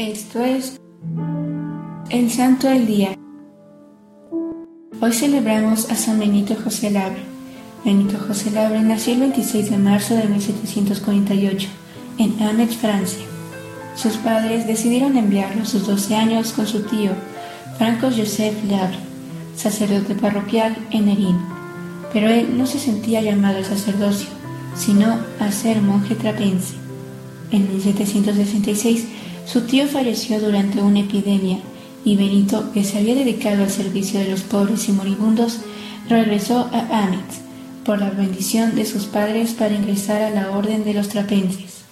Esto es el Santo del Día. Hoy celebramos a San Benito José Labre. Benito José Labre nació el 26 de marzo de 1748 en Ametz, Francia. Sus padres decidieron enviarlo a sus 12 años con su tío, Franco Joseph Labre, sacerdote parroquial en Erin. Pero él no se sentía llamado al sacerdocio, sino a ser monje trapense. En 1766 su tío falleció durante una epidemia y Benito, que se había dedicado al servicio de los pobres y moribundos, regresó a Amitz por la bendición de sus padres para ingresar a la orden de los trapenses.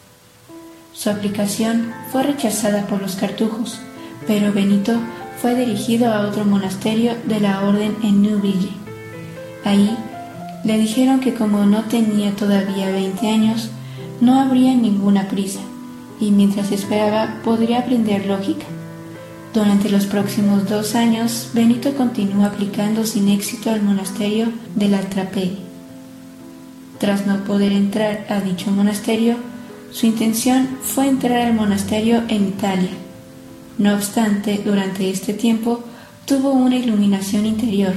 Su aplicación fue rechazada por los cartujos, pero Benito fue dirigido a otro monasterio de la orden en Neuville. Ahí le dijeron que como no tenía todavía 20 años, no habría ninguna prisa y mientras esperaba podría aprender lógica. Durante los próximos dos años, Benito continuó aplicando sin éxito al monasterio de la Trapé. Tras no poder entrar a dicho monasterio, su intención fue entrar al monasterio en Italia. No obstante, durante este tiempo tuvo una iluminación interior,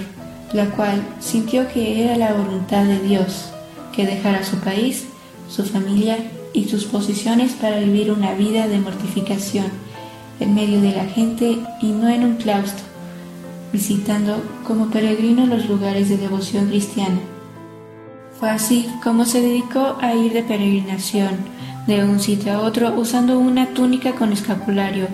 la cual sintió que era la voluntad de Dios que dejara su país, su familia y sus posiciones para vivir una vida de mortificación en medio de la gente y no en un claustro, visitando como peregrino los lugares de devoción cristiana. Fue así como se dedicó a ir de peregrinación de un sitio a otro usando una túnica con escapulario,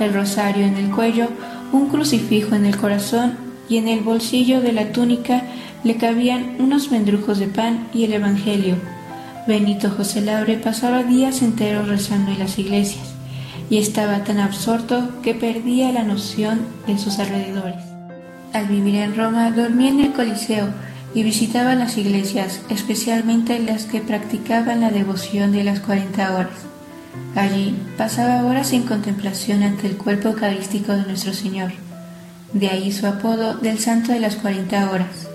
el rosario en el cuello, un crucifijo en el corazón y en el bolsillo de la túnica le cabían unos mendrujos de pan y el Evangelio Benito José Labre pasaba días enteros rezando en las iglesias y estaba tan absorto que perdía la noción de sus alrededores. Al vivir en Roma dormía en el Coliseo y visitaba las iglesias, especialmente las que practicaban la devoción de las 40 horas. Allí pasaba horas en contemplación ante el cuerpo eucarístico de nuestro Señor. De ahí su apodo del Santo de las 40 horas.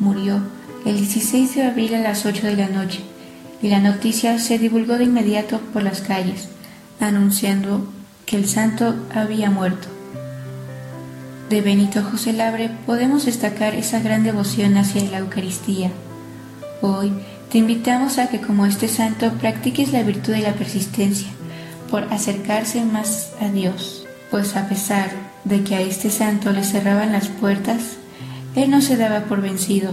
Murió el 16 de abril a las 8 de la noche y la noticia se divulgó de inmediato por las calles, anunciando que el santo había muerto. De Benito José Labre podemos destacar esa gran devoción hacia la Eucaristía. Hoy te invitamos a que como este santo practiques la virtud de la persistencia por acercarse más a Dios, pues a pesar de que a este santo le cerraban las puertas, él no se daba por vencido